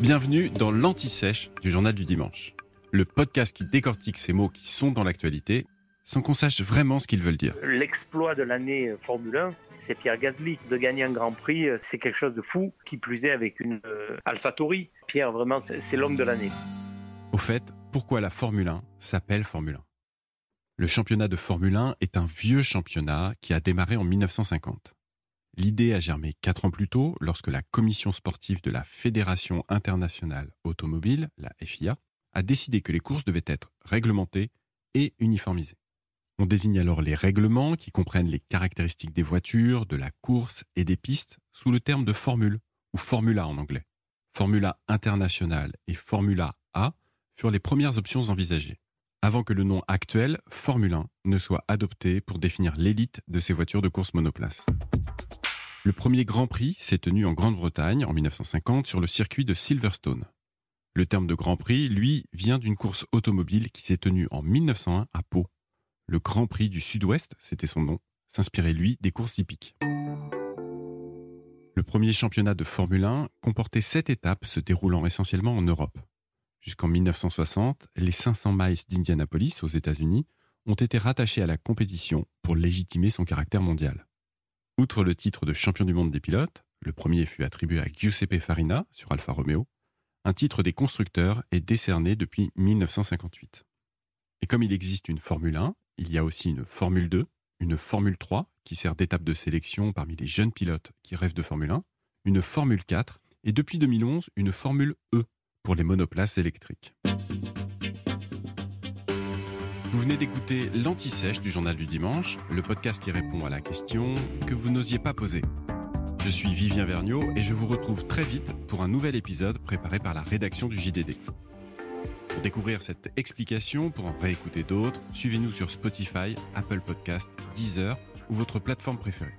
Bienvenue dans l'Anti-Sèche du Journal du Dimanche, le podcast qui décortique ces mots qui sont dans l'actualité sans qu'on sache vraiment ce qu'ils veulent dire. L'exploit de l'année Formule 1, c'est Pierre Gasly. De gagner un Grand Prix, c'est quelque chose de fou, qui plus est avec une euh, AlphaTauri. Pierre, vraiment, c'est l'homme de l'année. Au fait, pourquoi la Formule 1 s'appelle Formule 1 Le championnat de Formule 1 est un vieux championnat qui a démarré en 1950. L'idée a germé quatre ans plus tôt lorsque la commission sportive de la Fédération internationale automobile, la FIA, a décidé que les courses devaient être réglementées et uniformisées. On désigne alors les règlements qui comprennent les caractéristiques des voitures, de la course et des pistes sous le terme de formule, ou Formula en anglais. Formula International et Formula A furent les premières options envisagées, avant que le nom actuel, Formule 1, ne soit adopté pour définir l'élite de ces voitures de course monoplace. Le premier Grand Prix s'est tenu en Grande-Bretagne en 1950 sur le circuit de Silverstone. Le terme de Grand Prix, lui, vient d'une course automobile qui s'est tenue en 1901 à Pau. Le Grand Prix du Sud-Ouest, c'était son nom, s'inspirait lui des courses hippiques. Le premier championnat de Formule 1 comportait sept étapes se déroulant essentiellement en Europe. Jusqu'en 1960, les 500 miles d'Indianapolis aux États-Unis ont été rattachés à la compétition pour légitimer son caractère mondial. Outre le titre de champion du monde des pilotes, le premier fut attribué à Giuseppe Farina sur Alfa Romeo, un titre des constructeurs est décerné depuis 1958. Et comme il existe une Formule 1, il y a aussi une Formule 2, une Formule 3 qui sert d'étape de sélection parmi les jeunes pilotes qui rêvent de Formule 1, une Formule 4 et depuis 2011 une Formule E pour les monoplaces électriques. Vous venez d'écouter l'Anti-Sèche du Journal du Dimanche, le podcast qui répond à la question que vous n'osiez pas poser. Je suis Vivien Vergniaud et je vous retrouve très vite pour un nouvel épisode préparé par la rédaction du JDD. Pour découvrir cette explication, pour en réécouter d'autres, suivez-nous sur Spotify, Apple Podcast, Deezer ou votre plateforme préférée.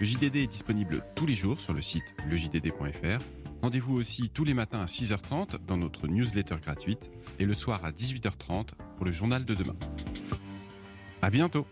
Le JDD est disponible tous les jours sur le site leJDD.fr Rendez-vous aussi tous les matins à 6h30 dans notre newsletter gratuite et le soir à 18h30 pour le journal de demain. À bientôt!